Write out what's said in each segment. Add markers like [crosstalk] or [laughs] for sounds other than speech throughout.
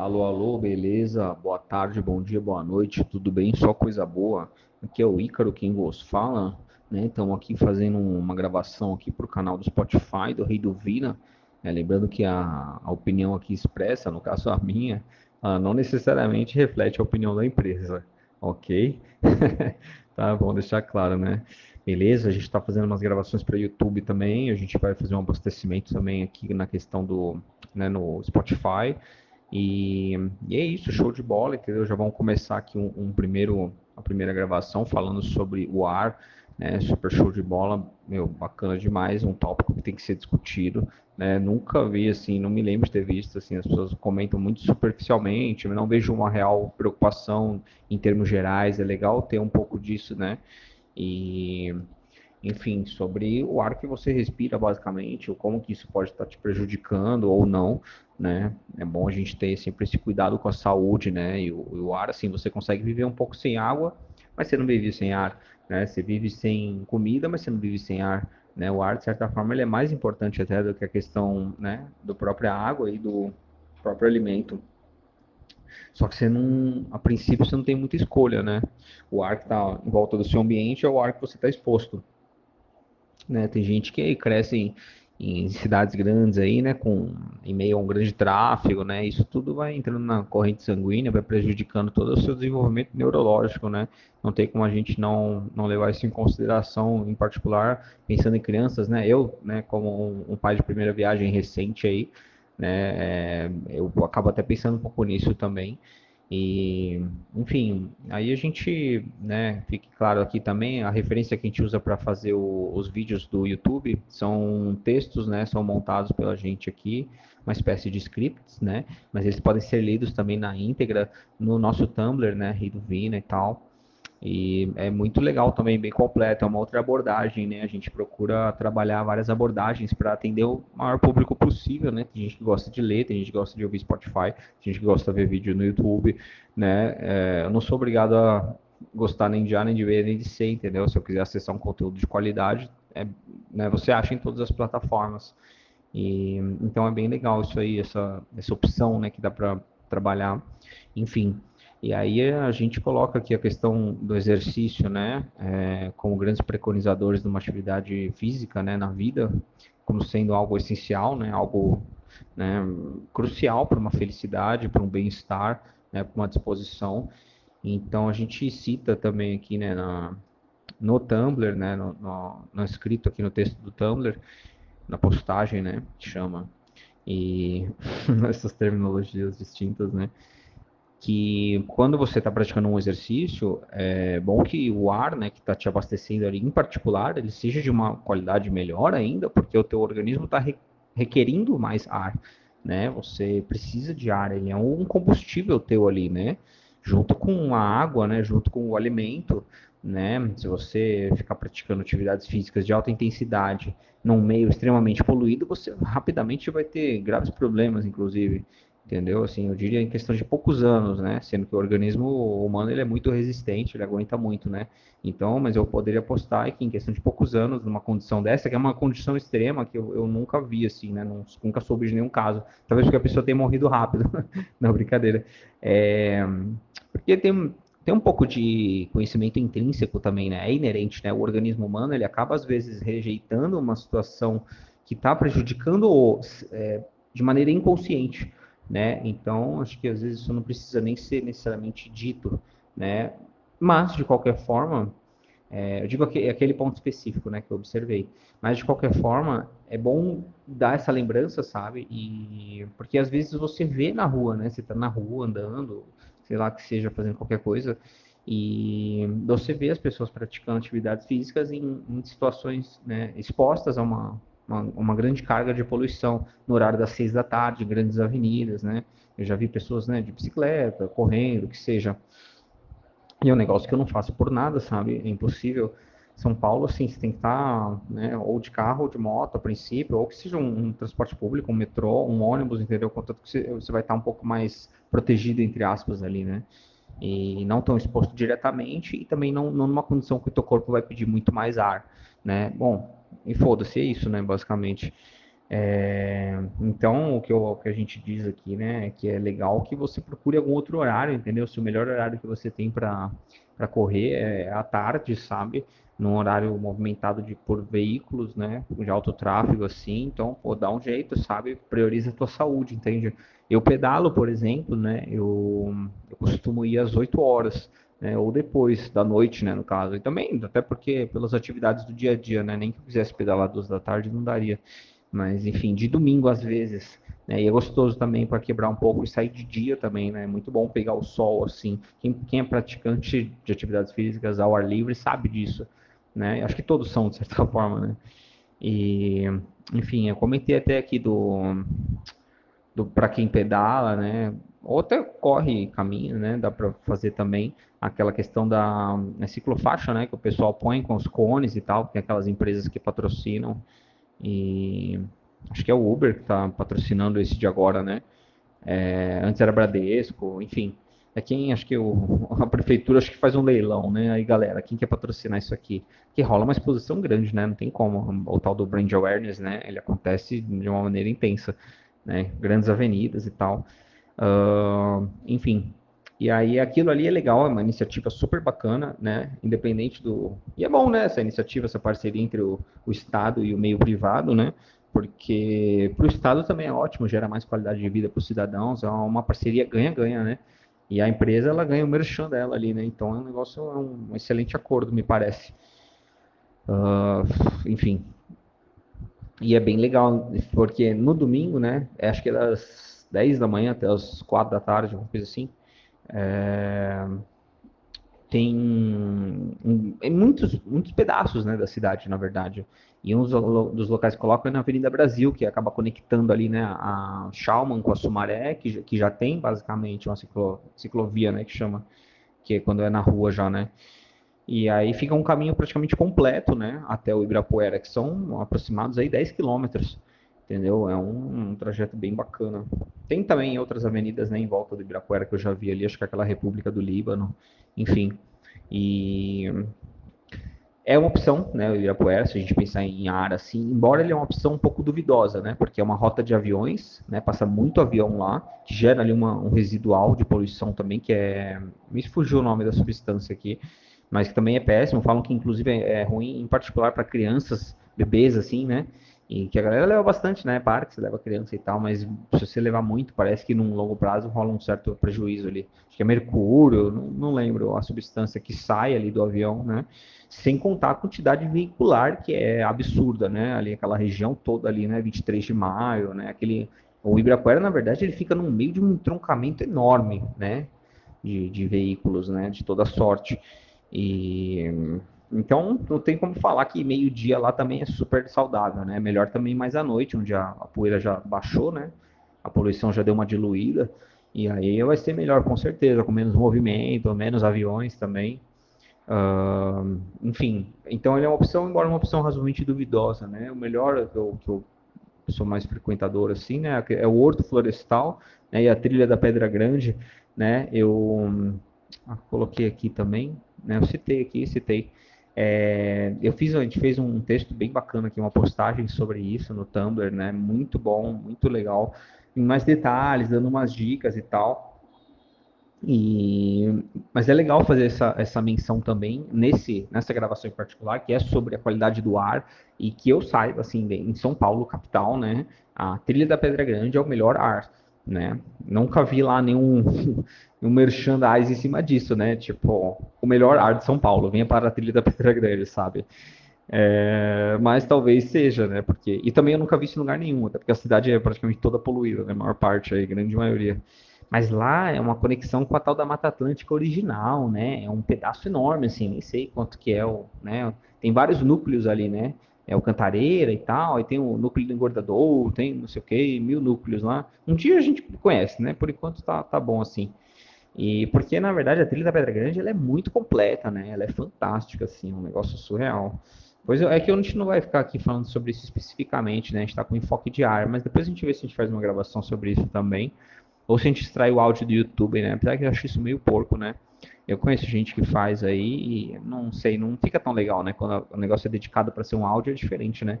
Alô, alô, beleza? Boa tarde, bom dia, boa noite, tudo bem? Só coisa boa. Aqui é o Ícaro quem vos fala, né? Estamos aqui fazendo uma gravação aqui para o canal do Spotify, do Rei do Vina. É, lembrando que a, a, opinião aqui expressa, no caso a minha, não necessariamente reflete a opinião da empresa, ok? [laughs] tá, bom deixar claro, né? Beleza, a gente está fazendo umas gravações para YouTube também, a gente vai fazer um abastecimento também aqui na questão do, né, no Spotify. E, e, é isso, show de bola, entendeu? Já vamos começar aqui um, um primeiro, a primeira gravação falando sobre o ar, né? Super show de bola, meu, bacana demais, um tópico que tem que ser discutido, né? Nunca vi assim, não me lembro de ter visto assim, as pessoas comentam muito superficialmente, não vejo uma real preocupação em termos gerais, é legal ter um pouco disso, né? E enfim, sobre o ar que você respira, basicamente, ou como que isso pode estar te prejudicando ou não, né? É bom a gente ter sempre esse cuidado com a saúde, né? E o, o ar, assim, você consegue viver um pouco sem água, mas você não vive sem ar, né? Você vive sem comida, mas você não vive sem ar, né? O ar, de certa forma, ele é mais importante até do que a questão, né? Do própria água e do próprio alimento. Só que você não, a princípio, você não tem muita escolha, né? O ar que está em volta do seu ambiente é o ar que você está exposto. Né? Tem gente que cresce em, em, cidades grandes aí, né? Com, em meio a um grande tráfego, né? Isso tudo vai entrando na corrente sanguínea, vai prejudicando todo o seu desenvolvimento neurológico, né? Não tem como a gente não, não levar isso em consideração, em particular, pensando em crianças, né? Eu, né, como um, um pai de primeira viagem recente aí, né? É, eu acabo até pensando um pouco nisso também. E, enfim, aí a gente, né, fique claro aqui também, a referência que a gente usa para fazer o, os vídeos do YouTube são textos, né, são montados pela gente aqui, uma espécie de scripts, né, mas eles podem ser lidos também na íntegra no nosso Tumblr, né, Rido Vina e tal. E é muito legal também, bem completo, é uma outra abordagem, né? A gente procura trabalhar várias abordagens para atender o maior público possível, né? Tem gente que gosta de ler, tem gente que gosta de ouvir Spotify, tem gente que gosta de ver vídeo no YouTube, né? É, eu não sou obrigado a gostar nem de A, nem de B, nem de C, entendeu? Se eu quiser acessar um conteúdo de qualidade, é, né, você acha em todas as plataformas. E, então é bem legal isso aí, essa, essa opção, né, que dá para trabalhar. Enfim, e aí a gente coloca aqui a questão do exercício, né, é, como grandes preconizadores de uma atividade física, né, na vida, como sendo algo essencial, né, algo né, crucial para uma felicidade, para um bem-estar, né, para uma disposição. Então a gente cita também aqui, né, na, no Tumblr, né, no, no, no escrito aqui no texto do Tumblr, na postagem, né, chama, e [laughs] essas terminologias distintas, né, que quando você está praticando um exercício, é bom que o ar, né, que está te abastecendo ali, em particular, ele seja de uma qualidade melhor ainda, porque o teu organismo está re requerindo mais ar, né? Você precisa de ar, ele é um combustível teu ali, né? Junto com a água, né? Junto com o alimento, né? Se você ficar praticando atividades físicas de alta intensidade num meio extremamente poluído, você rapidamente vai ter graves problemas, inclusive entendeu? Assim, eu diria em questão de poucos anos, né? Sendo que o organismo humano ele é muito resistente, ele aguenta muito, né? Então, mas eu poderia apostar que em questão de poucos anos, numa condição dessa, que é uma condição extrema que eu, eu nunca vi, assim, né? Não, nunca soube de nenhum caso. Talvez porque a pessoa tenha morrido rápido. [laughs] Não, brincadeira. É, porque tem, tem um pouco de conhecimento intrínseco também, né? É inerente, né? O organismo humano, ele acaba, às vezes, rejeitando uma situação que está prejudicando é, de maneira inconsciente né? Então, acho que às vezes isso não precisa nem ser necessariamente dito, né? Mas, de qualquer forma, é, eu digo aquele, ponto específico, né, que eu observei. Mas, de qualquer forma, é bom dar essa lembrança, sabe? E, porque às vezes você vê na rua, né? Você tá na rua andando, sei lá, que seja fazendo qualquer coisa, e você vê as pessoas praticando atividades físicas em, em situações né, expostas a uma, uma, uma, grande carga de poluição no horário das seis da tarde, grandes avenidas, né? Eu já vi pessoas, né, de bicicleta, correndo, que seja. E é um negócio que eu não faço por nada, sabe? É impossível. São Paulo, assim, você tem que estar, né, ou de carro ou de moto, a princípio, ou que seja um, um transporte público, um metrô, um ônibus, entendeu? Contanto que você, você vai estar um pouco mais protegido, entre aspas, ali, né? E não tão exposto diretamente e também não, não numa condição que o teu corpo vai pedir muito mais ar, né? Bom, e foda-se, é isso, né, basicamente. É, então, o que, eu, o que, a gente diz aqui, né, é que é legal que você procure algum outro horário, entendeu? Se o melhor horário que você tem para correr é à tarde, sabe? Num horário movimentado de, por veículos, né, de alto tráfego, assim, então, pô, dá um jeito, sabe? Prioriza a tua saúde, entende? Eu pedalo, por exemplo, né, eu, eu costumo ir às 8 horas, né, ou depois da noite, né, no caso. E também, até porque pelas atividades do dia a dia, né, nem que eu quisesse pedalar duas da tarde não daria. Mas, enfim, de domingo às vezes. Né, e é gostoso também para quebrar um pouco e sair de dia também, né? É muito bom pegar o sol assim. Quem, quem é praticante de atividades físicas ao ar livre sabe disso, né? Acho que todos são de certa [laughs] forma, né? E, enfim, eu comentei até aqui do, do para quem pedala, né? Ou até corre caminho, né? Dá para fazer também aquela questão da né, ciclofaixa, né? Que o pessoal põe com os cones e tal, tem aquelas empresas que patrocinam. E acho que é o Uber que está patrocinando esse de agora, né? É, antes era Bradesco, enfim. É quem, acho que o, a prefeitura acho que faz um leilão, né? Aí, galera, quem quer patrocinar isso aqui? Que rola uma exposição grande, né? Não tem como. O tal do brand awareness, né? Ele acontece de uma maneira intensa, né? Grandes avenidas e tal. Uh, enfim, e aí aquilo ali é legal, é uma iniciativa super bacana, né? Independente do. E é bom, né? Essa iniciativa, essa parceria entre o, o Estado e o meio privado, né? Porque para o Estado também é ótimo, gera mais qualidade de vida para os cidadãos, é uma parceria ganha-ganha, né? E a empresa ela ganha o merchan dela ali, né? Então é um negócio, é um excelente acordo, me parece. Uh, enfim. E é bem legal, porque no domingo, né? Acho que é das 10 da manhã até as 4 da tarde, uma coisa assim é, tem um, muitos, muitos pedaços né, da cidade, na verdade. E um dos locais que colocam é na Avenida Brasil, que acaba conectando ali né, a Schaumann com a Sumaré, que, que já tem basicamente uma ciclo, ciclovia, né, que chama, que é quando é na rua já, né. E aí fica um caminho praticamente completo, né, até o Ibirapuera, que são aproximados aí 10 quilômetros entendeu? É um, um, trajeto bem bacana. Tem também outras avenidas né, em volta do Ibirapuera que eu já vi ali, acho que é aquela República do Líbano, enfim. E é uma opção, né, o Ibirapuera, se a gente pensar em ar assim, embora ele é uma opção um pouco duvidosa, né, porque é uma rota de aviões, né, passa muito avião lá, que gera ali uma, um residual de poluição também, que é, me fugiu o nome da substância aqui, mas que também é péssimo, falam que inclusive é, é ruim, em particular para crianças, bebês, assim, né, e que a galera leva bastante, né? Parque, você leva criança e tal, mas se você levar muito, parece que num longo prazo rola um certo prejuízo ali. Acho que é mercúrio, não, não lembro a substância que sai ali do avião, né? Sem contar a quantidade veicular, que é absurda, né? Ali, aquela região toda ali, né? 23 de maio, né? Aquele... O Ibirapuera, na verdade, ele fica no meio de um entroncamento enorme, né? De, de veículos, né? De toda sorte. E então, não tem como falar que meio-dia lá também é super saudável, né? Melhor também mais à noite, onde a, a, poeira já baixou, né? A poluição já deu uma diluída. E aí vai ser melhor, com certeza, com menos movimento, menos aviões também. Uh, enfim, então ele é uma opção, embora uma opção razoavelmente duvidosa, né? O melhor que eu, que eu sou mais frequentador, assim, né? É o Horto Florestal né? e a Trilha da Pedra Grande, né? Eu ah, coloquei aqui também, né? Eu citei aqui, citei. É, eu fiz, a gente fez um texto bem bacana aqui, uma postagem sobre isso no Tumblr, né? Muito bom, muito legal, em mais detalhes, dando umas dicas e tal. E, mas é legal fazer essa, essa menção também nesse, nessa gravação em particular, que é sobre a qualidade do ar e que eu saiba, assim, em São Paulo, capital, né? A trilha da Pedra Grande é o melhor ar né? Nunca vi lá nenhum [laughs] um merchandise em cima disso, né? Tipo, o melhor ar de São Paulo, venha para a trilha da Pedra Grande, sabe? É, mas talvez seja, né? Porque e também eu nunca vi isso em lugar nenhum, até porque a cidade é praticamente toda poluída, né? A maior parte aí, grande maioria. Mas lá é uma conexão com a tal da Mata Atlântica original, né? É um pedaço enorme, assim, nem sei quanto que é o, né? Tem vários núcleos ali, né? É o Cantareira e tal, aí tem o núcleo do engordador, tem não sei o que, mil núcleos lá. Um dia a gente conhece, né? Por enquanto tá, tá bom assim. E porque, na verdade, a trilha da Pedra Grande ela é muito completa, né? Ela é fantástica, assim, um negócio surreal. Pois é que a gente não vai ficar aqui falando sobre isso especificamente, né? A gente tá com enfoque de ar, mas depois a gente vê se a gente faz uma gravação sobre isso também. Ou se a gente extrai o áudio do YouTube, né? Apesar que eu acho isso meio porco, né? Eu conheço gente que faz aí e não sei, não fica tão legal, né? Quando o negócio é dedicado para ser um áudio é diferente, né?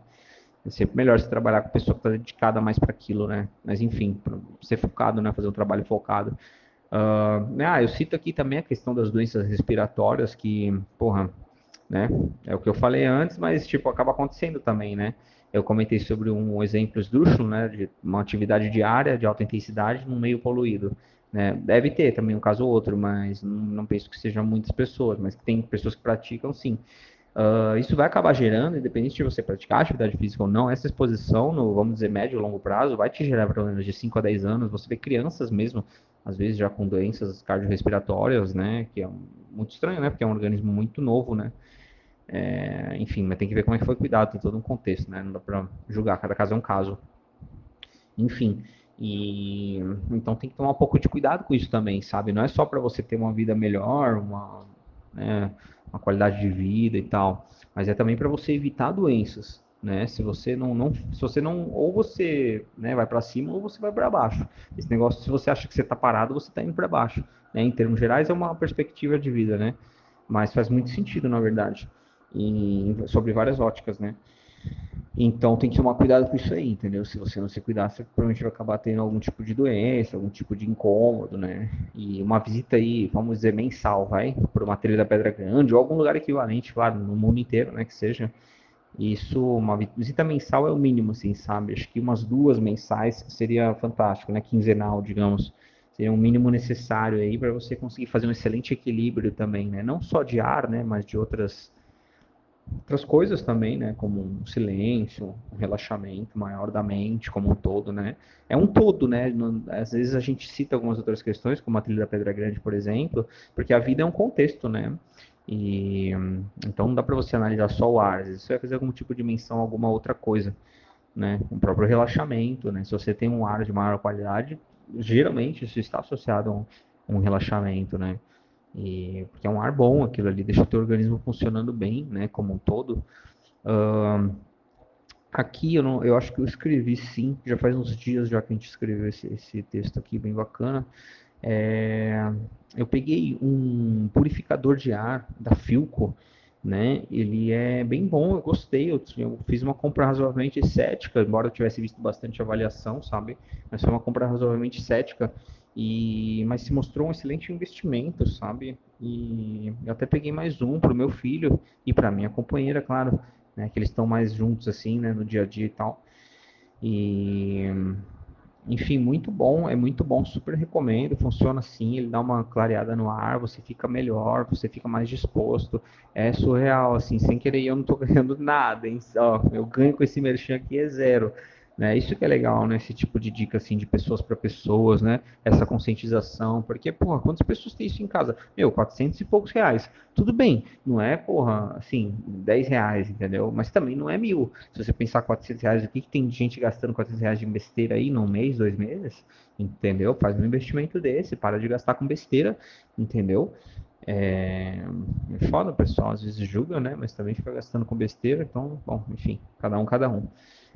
É sempre melhor você trabalhar com a pessoa que está dedicada mais para aquilo, né? Mas enfim, para ser focado, né? Fazer um trabalho focado. Uh, ah, eu cito aqui também a questão das doenças respiratórias, que, porra, né? É o que eu falei antes, mas, tipo, acaba acontecendo também, né? Eu comentei sobre um exemplo esdrúxulo, né? De uma atividade diária de alta intensidade num meio poluído. Né? Deve ter também um caso ou outro, mas não, penso que sejam muitas pessoas, mas tem pessoas que praticam sim. Uh, isso vai acabar gerando, independente de você praticar atividade física ou não, essa exposição no, vamos dizer, médio ou longo prazo, vai te gerar problemas de 5 a 10 anos. Você vê crianças mesmo, às vezes já com doenças cardiorrespiratórias, né? Que é muito estranho, né? Porque é um organismo muito novo, né? É, enfim, mas tem que ver como é que foi cuidado, tem todo um contexto, né? Não dá para julgar, cada caso é um caso. Enfim, e então tem que tomar um pouco de cuidado com isso também, sabe? Não é só para você ter uma vida melhor, uma, né, uma qualidade de vida e tal, mas é também para você evitar doenças, né? Se você não, não se você não ou você, né, vai para cima ou você vai para baixo. Esse negócio, se você acha que você está parado, você está indo para baixo, né? Em termos gerais é uma perspectiva de vida, né? Mas faz muito sentido, na verdade, sobre várias óticas, né? Então tem que tomar cuidado com isso aí, entendeu? Se você não se cuidar, você provavelmente vai acabar tendo algum tipo de doença, algum tipo de incômodo, né? E uma visita aí, vamos dizer, mensal, vai, por uma trilha da Pedra Grande, ou algum lugar equivalente, claro, no mundo inteiro, né, que seja. Isso, uma visita mensal é o mínimo, assim, sabe? Acho que umas duas mensais seria fantástico, né? Quinzenal, digamos. Seria um mínimo necessário aí para você conseguir fazer um excelente equilíbrio também, né? Não só de ar, né? Mas de outras outras coisas também, né, como um silêncio, um relaxamento maior da mente como um todo, né? É um todo, né? Às vezes a gente cita algumas outras questões, como a trilha da Pedra Grande, por exemplo, porque a vida é um contexto, né? E então não dá para você analisar só o ar, você vai fazer algum tipo de menção a alguma outra coisa, né? O próprio relaxamento, né? Se você tem um ar de maior qualidade, geralmente isso está associado a um, um relaxamento, né? E, porque é um ar bom aquilo ali, deixa o teu organismo funcionando bem, né, como um todo. Uh, aqui eu, não, eu acho que eu escrevi sim, já faz uns dias já que a gente escreveu esse, esse texto aqui, bem bacana. É, eu peguei um purificador de ar da Filco, né? Ele é bem bom, eu gostei. Eu, eu, fiz uma compra razoavelmente cética, embora eu tivesse visto bastante avaliação, sabe? Mas foi uma compra razoavelmente cética. E, mas se mostrou um excelente investimento, sabe? E eu até peguei mais um para o meu filho e para minha companheira, claro, né? Que eles estão mais juntos assim, né? No dia a dia e tal. E, enfim, muito bom, é muito bom, super recomendo. Funciona assim, ele dá uma clareada no ar, você fica melhor, você fica mais disposto. É surreal, assim, sem querer eu não estou [laughs] ganhando nada, hein? Ó, eu ganho com esse merchan aqui é zero. Né? Isso que é legal, né? Esse tipo de dica assim de pessoas para pessoas, né? Essa conscientização, porque porra, quantas pessoas têm isso em casa? Meu, 400 e poucos reais. Tudo bem, não é porra, assim, 10 reais, entendeu? Mas também não é mil. Se você pensar 400 reais, o que, que tem de gente gastando 400 reais de besteira aí num mês, dois meses? Entendeu? Faz um investimento desse, para de gastar com besteira, entendeu? É, é foda, pessoal às vezes julga, né? Mas também fica gastando com besteira, então, bom, enfim, cada um, cada um.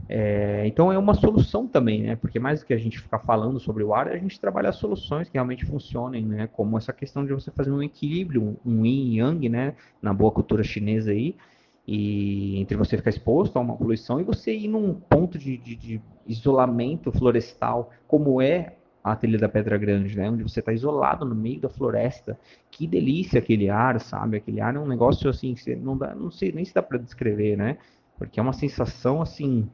É, então é uma solução também, né? Porque mais do que a gente ficar falando sobre o ar, a gente trabalhar soluções que realmente funcionem, né? Como essa questão de você fazer um equilíbrio, um yin e yang, né? Na boa cultura chinesa aí, e entre você ficar exposto a uma poluição e você ir num ponto de, de, de isolamento florestal, como é a trilha da Pedra Grande, né? Onde você está isolado no meio da floresta. Que delícia aquele ar, sabe? Aquele ar é um negócio assim, que não dá, não sei nem se dá para descrever, né? Porque é uma sensação assim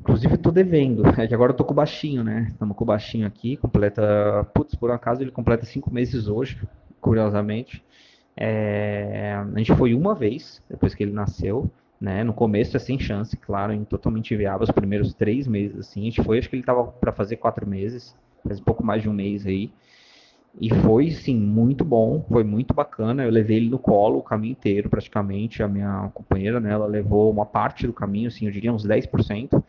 Inclusive, tô devendo. É que agora eu tô com o baixinho, né? Estamos com o baixinho aqui. Completa. Putz, por um acaso ele completa cinco meses hoje, curiosamente. É... A gente foi uma vez depois que ele nasceu. Né? No começo é sem chance, claro, em totalmente viável os primeiros três meses, assim. A gente foi, acho que ele tava para fazer quatro meses, faz um pouco mais de um mês aí. E foi, sim, muito bom, foi muito bacana. Eu levei ele no colo o caminho inteiro, praticamente. A minha companheira, né, ela levou uma parte do caminho, assim, eu diria uns 10%.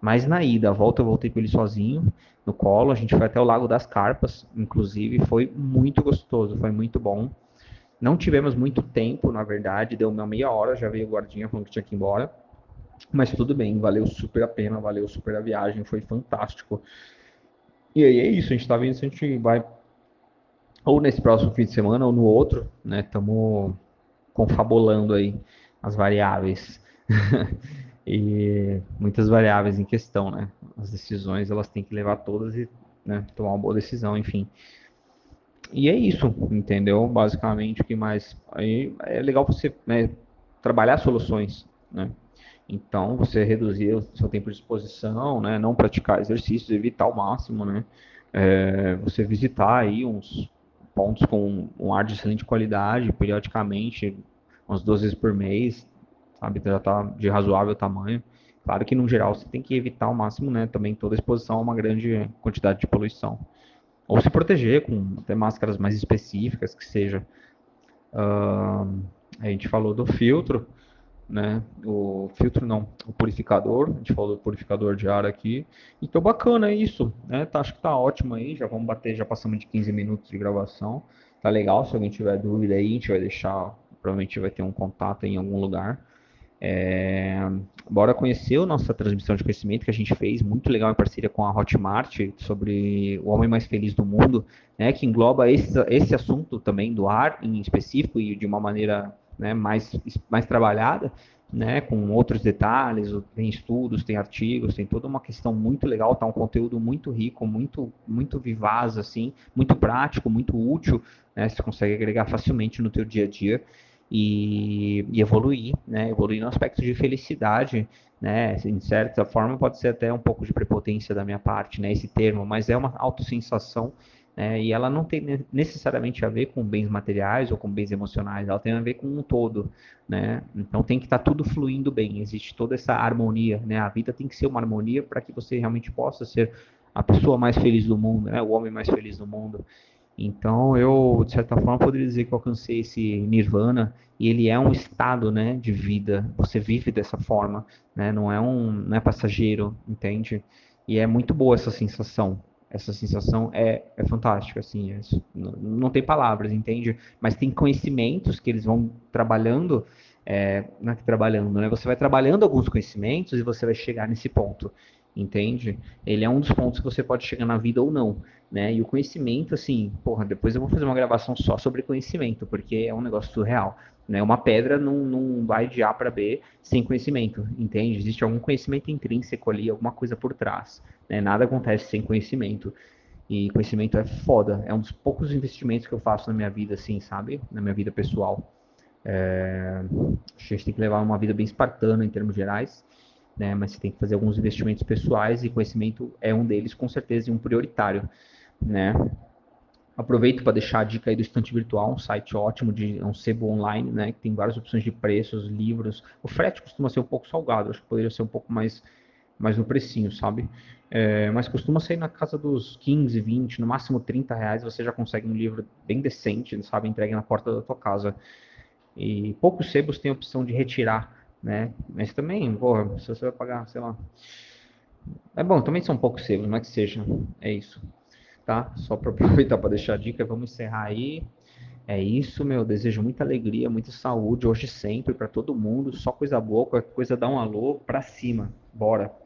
Mas na ida, a volta eu voltei com ele sozinho, no colo. A gente foi até o Lago das Carpas, inclusive. Foi muito gostoso, foi muito bom. Não tivemos muito tempo, na verdade, deu uma meia hora, já veio o guardinha falando que tinha que ir embora. Mas tudo bem, valeu super a pena, valeu super a viagem, foi fantástico. E aí é isso, a gente tá vendo se a gente vai ou nesse próximo fim de semana ou no outro, né? Estamos confabulando aí as variáveis. [laughs] e muitas variáveis em questão, né? As decisões elas têm que levar todas e né, tomar uma boa decisão, enfim. E é isso, entendeu? Basicamente, o que mais. Aí é legal você né, trabalhar soluções, né? Então, você reduzir o seu tempo de exposição, né? Não praticar exercícios, evitar ao máximo, né? É, você visitar aí uns pontos com um ar de excelente qualidade, periodicamente, umas duas vezes por mês, sabe? Já está de razoável tamanho. Claro que, no geral, você tem que evitar ao máximo, né? Também toda exposição a uma grande quantidade de poluição. Ou se proteger com até máscaras mais específicas, que seja. Uh, a gente falou do filtro, né? O filtro não, o purificador, a gente falou do purificador de ar aqui. Então bacana isso, né? Tá, acho que tá ótimo aí, já vamos bater, já passamos de 15 minutos de gravação. Tá legal, se alguém tiver dúvida aí, a gente vai deixar, provavelmente vai ter um contato em algum lugar. É, bora conhecer a nossa transmissão de conhecimento que a gente fez, muito legal em parceria com a Hotmart, sobre o homem mais feliz do mundo, né, que engloba esse, esse assunto também do ar em específico e de uma maneira né, mais, mais trabalhada, né, com outros detalhes, tem estudos, tem artigos, tem toda uma questão muito legal, tá um conteúdo muito rico, muito muito vivaz assim, muito prático, muito útil, né, você consegue agregar facilmente no teu dia a dia e, e evoluir, né, evoluir no aspecto de felicidade, né, em certa forma pode ser até um pouco de prepotência da minha parte, né, esse termo, mas é uma autossensação né? E ela não tem necessariamente a ver com bens materiais ou com bens emocionais, ela tem a ver com um todo, né? Então tem que estar tá tudo fluindo bem, existe toda essa harmonia, né? A vida tem que ser uma harmonia para que você realmente possa ser a pessoa mais feliz do mundo, né? O homem mais feliz do mundo. Então eu, de certa forma, poderia dizer que alcancei esse nirvana e ele é um estado, né, de vida. Você vive dessa forma, né? Não é um, não é passageiro, entende? E é muito boa essa sensação, essa sensação é, é fantástica, assim, é, não, tem palavras, entende? Mas tem conhecimentos que eles vão trabalhando, é, não é que trabalhando, né? Você vai trabalhando alguns conhecimentos e você vai chegar nesse ponto, entende? Ele é um dos pontos que você pode chegar na vida ou não, né? E o conhecimento, assim, porra, depois eu vou fazer uma gravação só sobre conhecimento, porque é um negócio surreal. Né? Uma pedra não, não vai de A para B sem conhecimento, entende? Existe algum conhecimento intrínseco ali, alguma coisa por trás. Né? Nada acontece sem conhecimento. E conhecimento é foda. É um dos poucos investimentos que eu faço na minha vida, assim, sabe? Na minha vida pessoal. É... A gente tem que levar uma vida bem espartana em termos gerais, né? Mas você tem que fazer alguns investimentos pessoais e conhecimento é um deles, com certeza, e um prioritário, né? Aproveito para deixar a dica aí do Estante Virtual, um site ótimo, de é um sebo online, né? Que tem várias opções de preços, livros. O frete costuma ser um pouco salgado, acho que poderia ser um pouco mais, mais no precinho, sabe? É, mas costuma sair na casa dos 15, 20, no máximo 30 reais, você já consegue um livro bem decente, sabe? Entregue na porta da tua casa. E poucos sebos têm a opção de retirar, né? Mas também, porra, se você vai pagar, sei lá. É bom, também são poucos sebos, mas que seja. É isso tá? Só para aproveitar para deixar a dica, vamos encerrar aí. É isso, meu. Desejo muita alegria, muita saúde, hoje sempre, para todo mundo. Só coisa boa, qualquer coisa dá um alô para cima. Bora.